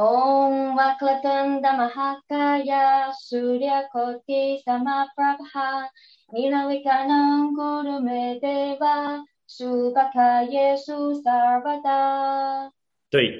Om Vaklatanda Mahakaya Surya Koti Samaprabha Nilavikanam Kurume Deva Subhakaye Sarvada 对，